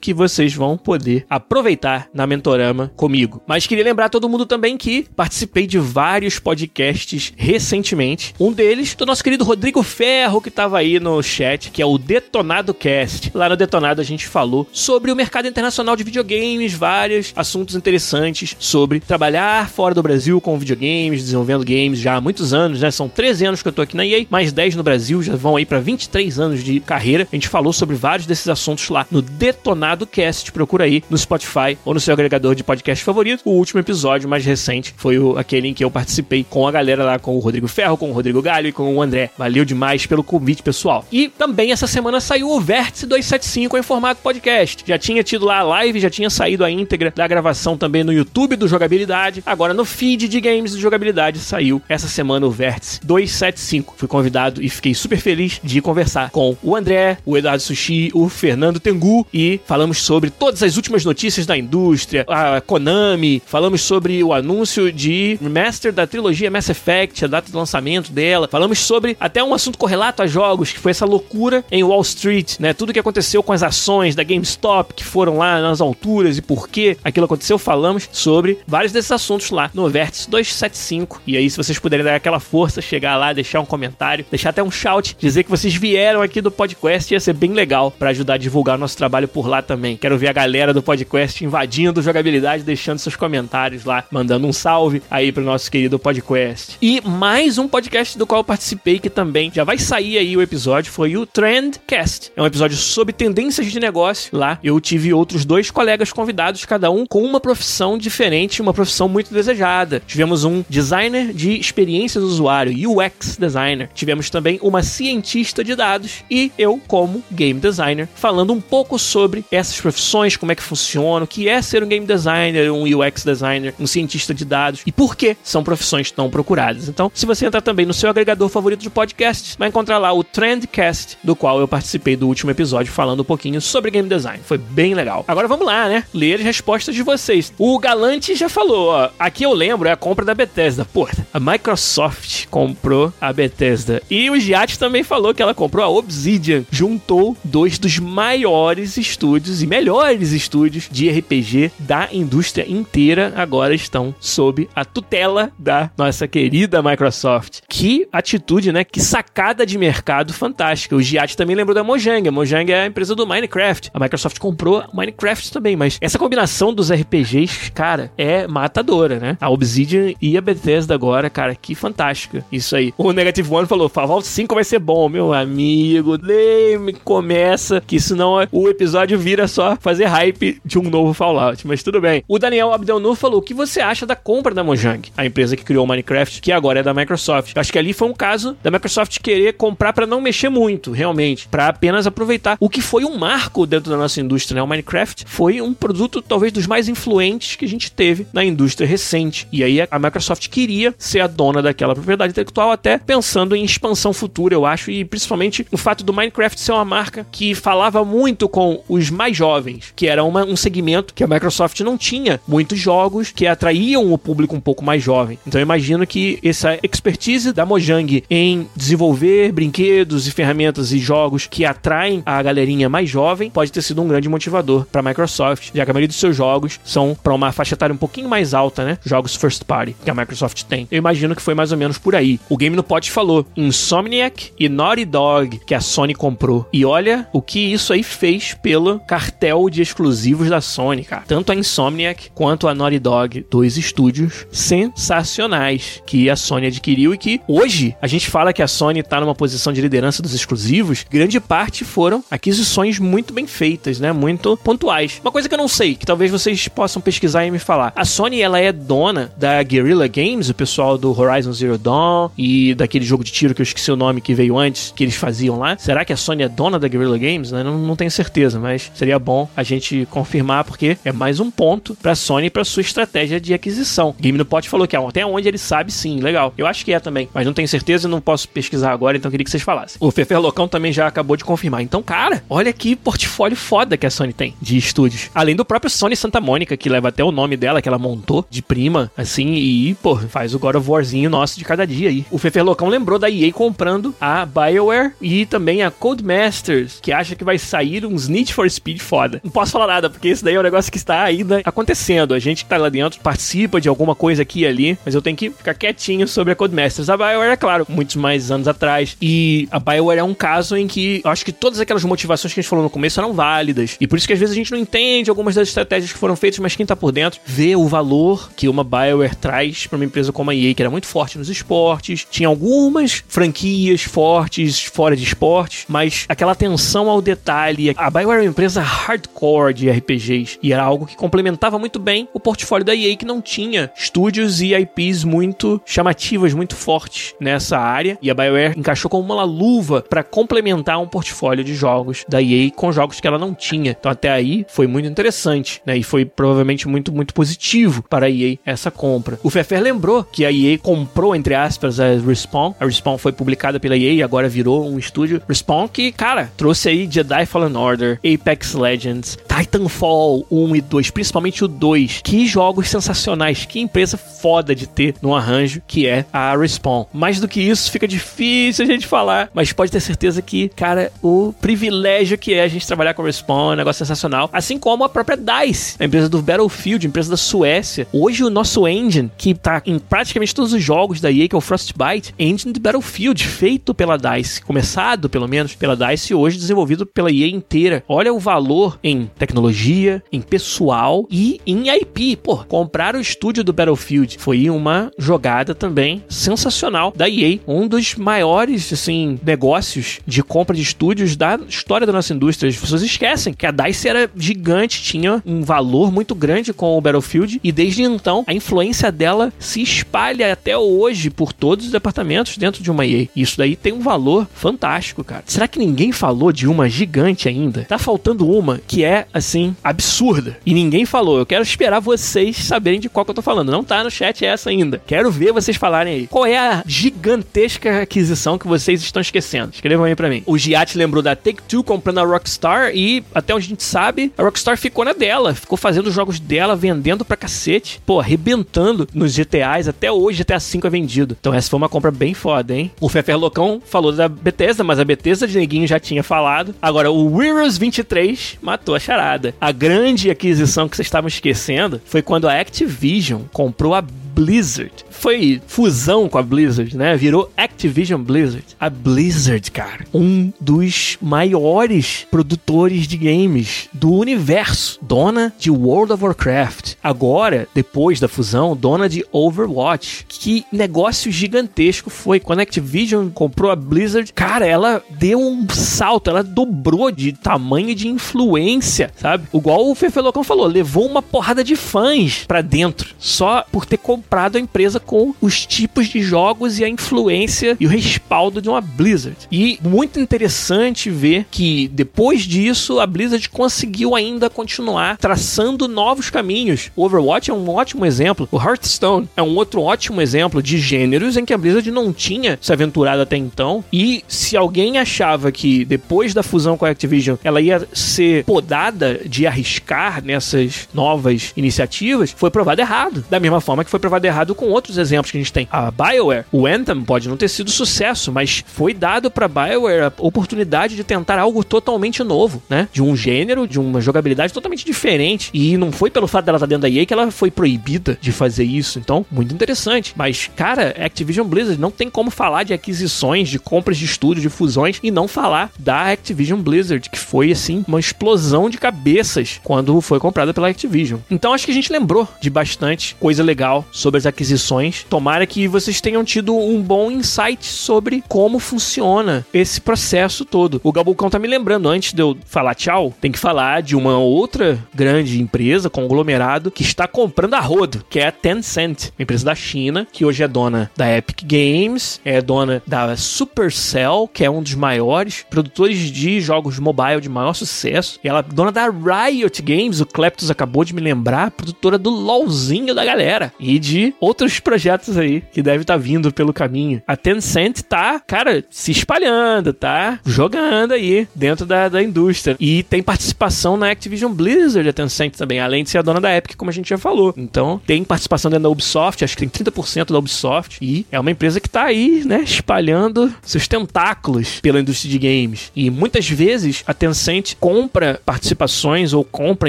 que vocês vão poder aproveitar na Mentorama comigo. Mas queria lembrar todo mundo também que participei de vários podcasts recentemente. Um deles do nosso querido Rodrigo Ferro, que estava aí no chat, que é o Detonado Cast. Lá no Detonado a gente falou sobre o mercado internacional de videogames, vários assuntos interessantes sobre trabalhar fora do Brasil com videogames, desenvolvendo games já há muitos anos, né? São 13 anos que eu tô aqui na EA, mais 10 no Brasil, já vão aí para 23 anos de carreira. A gente falou sobre vários desses assuntos lá no Detonado Cast. Procura aí no Spotify ou no seu agregador de podcast favorito. O último episódio mais recente foi o, aquele em que eu participei com a galera lá, com o Rodrigo Ferro, com o Rodrigo Galho e com o André. Valeu demais pelo convite, pessoal. E também essa semana saiu o Vértice 275 em formato podcast. Já tinha tido lá a live, já tinha saído a íntegra da gravação também no YouTube do Jogabilidade. Agora no feed de games do Jogabilidade saiu essa semana o Vértice 275. Fui convidado e fiquei super feliz de conversar com o André, o Eduardo Sushi, o Fernando Tengu e falamos sobre todas as últimas notícias da indústria, a Konami, falamos sobre o anúncio de remaster da trilogia Mass Effect, a data de lançamento dela, falamos sobre até um assunto correlato a jogos, que foi essa loucura em Wall Street, né? Tudo que aconteceu com as ações da GameStop que foram lá nas alturas e por que aquilo aconteceu, falamos sobre vários desses assuntos lá no Vértice 275. E aí, se vocês puderem dar aquela força, chegar lá, deixar um comentário, deixar até um shout, dizer que vocês vieram aqui do podcast, ia ser bem legal para ajudar a divulgar o nosso trabalho por lá também. Quero ver a galera do podcast invadindo jogabilidade, deixando seus comentários lá, mandando um salve aí pro nosso querido podcast. E mais um podcast do qual eu participei, que também já vai sair aí o episódio, foi o Trendcast. É um episódio sobre tendências de negócio. Lá eu tive outros dois colegas convidados, cada um com uma profissão diferente, uma profissão muito desejada. Tivemos um designer de experiência do usuário, UX designer. Tivemos também uma cientista de dados e eu, como game designer, falando um pouco sobre essas profissões, como é que funciona, o que é ser um game designer, um UX designer, um cientista de dados e por que são profissões tão procuradas. Então, se você entrar também no seu agregador favorito de podcasts, vai encontrar lá o Trendcast, do qual eu participei do último episódio falando um pouquinho sobre game design. Foi bem legal. Agora vamos lá, né? Ler as respostas de vocês. O Galante já falou, ó. Aqui eu lembro, é a compra da Bethesda. Pô, a Microsoft comprou a Bethesda. E o Giat também falou que ela comprou a Obsidian. Juntou dois dos maiores estúdios e melhores estúdios de RPG da indústria inteira. Agora estão sob a tutela da nossa querida Microsoft. Que atitude, né? Que sacada de mercado fantástica. O Giat também lembrou da Mojang. A Mojang é a empresa do Minecraft. A Microsoft comprou Minecraft também, mas essa combinação dos RPGs, cara, é matadora, né? A Obsidian e a Bethesda agora, cara, que fantástica. Isso aí. O Negative One falou: Fallout 5 vai ser bom, meu amigo. Nem começa, que senão o episódio vira só fazer hype de um novo Fallout. Mas tudo bem. O Daniel Abdelnur falou: O que você acha da compra da Mojang, a empresa que criou o Minecraft, que agora é da Microsoft? Eu acho que ali foi um caso da Microsoft querer comprar para não mexer muito, realmente, para apenas aproveitar o que foi um marco dentro da nossa indústria, né? O Minecraft foi um produto talvez dos mais influentes que a gente teve na indústria recente. E aí a Microsoft queria ser a dona daquela propriedade intelectual, até pensando em expansão futura, eu acho, e principalmente o fato do Minecraft ser uma marca que falava muito com os mais jovens, que era uma, um segmento que a Microsoft não tinha muitos jogos que atraíam o público um pouco mais jovem. Então eu imagino que essa expertise da Mojang em desenvolver brinquedos e ferramentas e jogos que atraem a galerinha mais jovem pode ter sido um grande motivador para a Microsoft, já que a maioria dos seus jogos são para uma faixa etária um pouquinho mais alta, né? Jogos first party que a Microsoft tem. Eu imagino que foi mais ou menos por aí. O Game no Pod falou Insomniac e Naughty Dog que a Sony comprou. E olha o que isso aí fez pelo cartel de exclusivos da Sony, cara. Tanto a Insomniac quanto a Naughty Dog, dois estúdios sensacionais que a Sony adquiriu e que hoje a gente fala que a Sony tá numa posição de liderança dos exclusivos. Grande parte foram aquisições muito bem feitas, né? Muito pontuais. Uma coisa que eu não sei, que talvez vocês possam pesquisar e me falar. A Sony, ela é dona da Guerrilla Games, o pessoal do Horizon Zero Dawn e daquele jogo de tiro que eu esqueci o nome que veio antes, que eles faziam lá. Será que a Sony é dona da Guerrilla Games? Né? Não, não tenho certeza certeza, mas seria bom a gente confirmar porque é mais um ponto pra Sony pra sua estratégia de aquisição. Game no Pot falou que é até onde ele sabe sim, legal. Eu acho que é também, mas não tenho certeza e não posso pesquisar agora, então queria que vocês falassem. O Fefer Locão também já acabou de confirmar. Então, cara, olha que portfólio foda que a Sony tem de estúdios. Além do próprio Sony Santa Mônica, que leva até o nome dela, que ela montou de prima, assim, e, pô, faz o God of Warzinho nosso de cada dia aí. O Fefer Locão lembrou da EA comprando a BioWare e também a Codemasters, que acha que vai sair uns Need for Speed foda. Não posso falar nada, porque esse daí é um negócio que está ainda acontecendo. A gente que tá lá dentro participa de alguma coisa aqui e ali, mas eu tenho que ficar quietinho sobre a Codemasters. A BioWare, é claro, muitos mais anos atrás. E a BioWare é um caso em que eu acho que todas aquelas motivações que a gente falou no começo eram válidas. E por isso que às vezes a gente não entende algumas das estratégias que foram feitas, mas quem tá por dentro vê o valor que uma BioWare traz para uma empresa como a EA, que era muito forte nos esportes, tinha algumas franquias fortes fora de esportes, mas aquela atenção ao detalhe. A BioWare era uma empresa hardcore de RPGs e era algo que complementava muito bem o portfólio da EA, que não tinha estúdios e IPs muito chamativas, muito fortes nessa área. E a BioWare encaixou como uma luva para complementar um portfólio de jogos da EA com jogos que ela não tinha. Então até aí foi muito interessante, né? E foi provavelmente muito, muito positivo para a EA essa compra. O Fefer lembrou que a EA comprou, entre aspas, a Respawn. A Respawn foi publicada pela EA e agora virou um estúdio Respawn que, cara, trouxe aí Jedi Fallen Order, Apex Legends, Titanfall 1 e 2, principalmente o 2. Que jogos sensacionais, que empresa foda de ter no arranjo que é a Respawn. Mais do que isso, fica difícil a gente falar, mas pode ter certeza que, cara, o privilégio que é a gente trabalhar com a Respawn é um negócio sensacional. Assim como a própria DICE, a empresa do Battlefield, empresa da Suécia. Hoje o nosso engine, que tá em praticamente todos os jogos da EA, que é o Frostbite, engine de Battlefield, feito pela DICE, começado pelo menos pela DICE e hoje desenvolvido pela EA inteira. Olha o valor em tecnologia, em pessoal e em IP. Pô, comprar o estúdio do Battlefield foi uma jogada também sensacional da EA, um dos maiores assim negócios de compra de estúdios da história da nossa indústria. As pessoas esquecem que a DICE era gigante, tinha um valor muito grande com o Battlefield e desde então a influência dela se espalha até hoje por todos os departamentos dentro de uma EA. Isso daí tem um valor fantástico, cara. Será que ninguém falou de uma gigante ainda? Tá faltando uma que é assim absurda e ninguém falou. Eu quero esperar vocês saberem de qual que eu tô falando. Não tá no chat essa ainda. Quero ver vocês falarem aí. Qual é a gigantesca aquisição que vocês estão esquecendo? Escrevam aí para mim. O Giat lembrou da Take-Two comprando a Rockstar e até onde a gente sabe, a Rockstar ficou na dela, ficou fazendo os jogos dela, vendendo pra cacete, pô, arrebentando nos GTAs, até hoje GTA V é vendido. Então essa foi uma compra bem foda, hein? O Fefer Locão falou da Bethesda, mas a Bethesda de Neguinho já tinha falado. Agora, o Heroes 23 matou a charada. A grande aquisição que vocês estavam esquecendo foi quando a Activision comprou a Blizzard. Foi fusão com a Blizzard, né? Virou Activision Blizzard. A Blizzard, cara, um dos maiores produtores de games do universo. Dona de World of Warcraft. Agora, depois da fusão, dona de Overwatch. Que negócio gigantesco foi. Quando a Activision comprou a Blizzard, cara, ela deu um salto, ela dobrou de tamanho de influência, sabe? Igual o Fefelocão falou, levou uma porrada de fãs pra dentro, só por ter comprado a empresa com os tipos de jogos e a influência e o respaldo de uma Blizzard. E muito interessante ver que depois disso a Blizzard conseguiu ainda continuar traçando novos caminhos. O Overwatch é um ótimo exemplo, o Hearthstone é um outro ótimo exemplo de gêneros em que a Blizzard não tinha se aventurado até então. E se alguém achava que depois da fusão com a Activision ela ia ser podada de arriscar nessas novas iniciativas, foi provado errado. Da mesma forma que foi provado errado com outros exemplos que a gente tem. A BioWare, o Anthem pode não ter sido sucesso, mas foi dado para BioWare a oportunidade de tentar algo totalmente novo, né? De um gênero, de uma jogabilidade totalmente diferente. E não foi pelo fato dela estar dentro da EA que ela foi proibida de fazer isso. Então, muito interessante. Mas, cara, Activision Blizzard não tem como falar de aquisições, de compras de estúdio, de fusões e não falar da Activision Blizzard, que foi assim uma explosão de cabeças quando foi comprada pela Activision. Então, acho que a gente lembrou de bastante coisa legal sobre as aquisições. Tomara que vocês tenham tido um bom insight sobre como funciona esse processo todo. O Gabucão tá me lembrando, antes de eu falar tchau, tem que falar de uma outra grande empresa, conglomerado, que está comprando a rodo, que é a Tencent, uma empresa da China, que hoje é dona da Epic Games, é dona da Supercell, que é um dos maiores produtores de jogos mobile de maior sucesso. E ela é dona da Riot Games, o Kleptos acabou de me lembrar, produtora do LOLzinho da galera. E de outros projetos aí que deve estar tá vindo pelo caminho. A Tencent tá, cara, se espalhando, tá jogando aí dentro da, da indústria. E tem participação na Activision Blizzard, a Tencent também, além de ser a dona da Epic, como a gente já falou. Então, tem participação dentro da Ubisoft, acho que tem 30% da Ubisoft. E é uma empresa que tá aí, né, espalhando seus tentáculos pela indústria de games. E muitas vezes a Tencent compra participações ou compra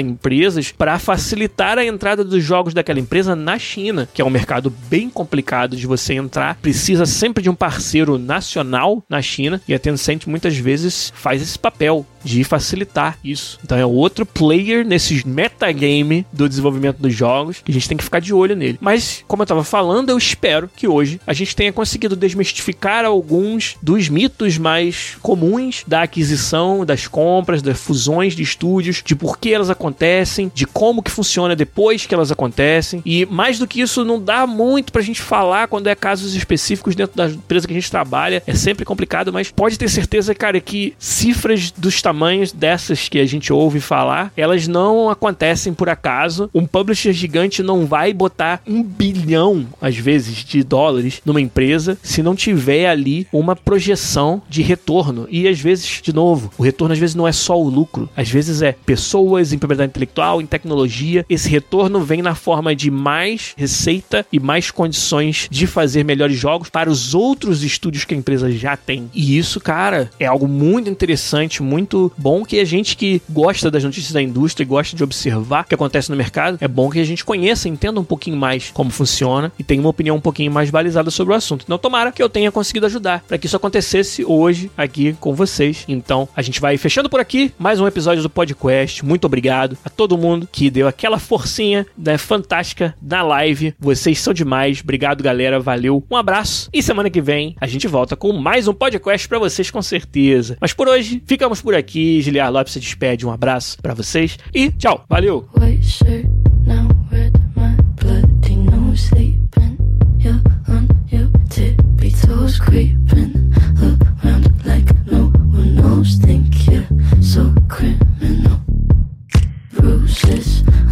empresas para facilitar a entrada dos jogos daquela empresa na China, que é um mercado bem complicado de você entrar. Precisa sempre de um parceiro nacional na China e a Tencent muitas vezes faz esse papel de facilitar isso. Então é outro player nesse metagame do desenvolvimento dos jogos que a gente tem que ficar de olho nele. Mas, como eu estava falando, eu espero que hoje a gente tenha conseguido desmistificar alguns dos mitos mais comuns da aquisição, das compras, das fusões de estúdios, de por que elas acontecem, de como que funciona depois que elas acontecem. E mais do que isso, não dá muito pra gente falar quando é casos específicos dentro da empresa que a gente trabalha. É sempre complicado, mas pode ter certeza, cara, que cifras dos tamanhos dessas que a gente ouve falar, elas não acontecem por acaso. Um publisher gigante não vai botar um bilhão, às vezes, de dólares numa empresa se não tiver ali uma projeção de retorno. E às vezes, de novo, o retorno às vezes não é só o lucro, às vezes é pessoas em propriedade intelectual, em tecnologia. Esse retorno vem na forma de mais receita e mais condições de fazer melhores jogos para os outros estúdios que a empresa já tem. E isso, cara, é algo muito interessante, muito bom que a gente que gosta das notícias da indústria e gosta de observar o que acontece no mercado, é bom que a gente conheça, entenda um pouquinho mais como funciona e tenha uma opinião um pouquinho mais balizada sobre o assunto. Então, tomara que eu tenha conseguido ajudar para que isso acontecesse hoje aqui com vocês. Então, a gente vai fechando por aqui mais um episódio do podcast. Muito obrigado a todo mundo que deu aquela forcinha né, fantástica na live. Vocês são demais. Obrigado, galera. Valeu. Um abraço. E semana que vem a gente volta com mais um podcast para vocês, com certeza. Mas por hoje, ficamos por aqui. Giliar Lopes se despede. Um abraço para vocês e tchau. Valeu.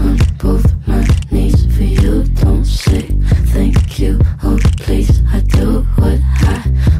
on both my knees for you. Don't say thank you. Oh, please, I do what I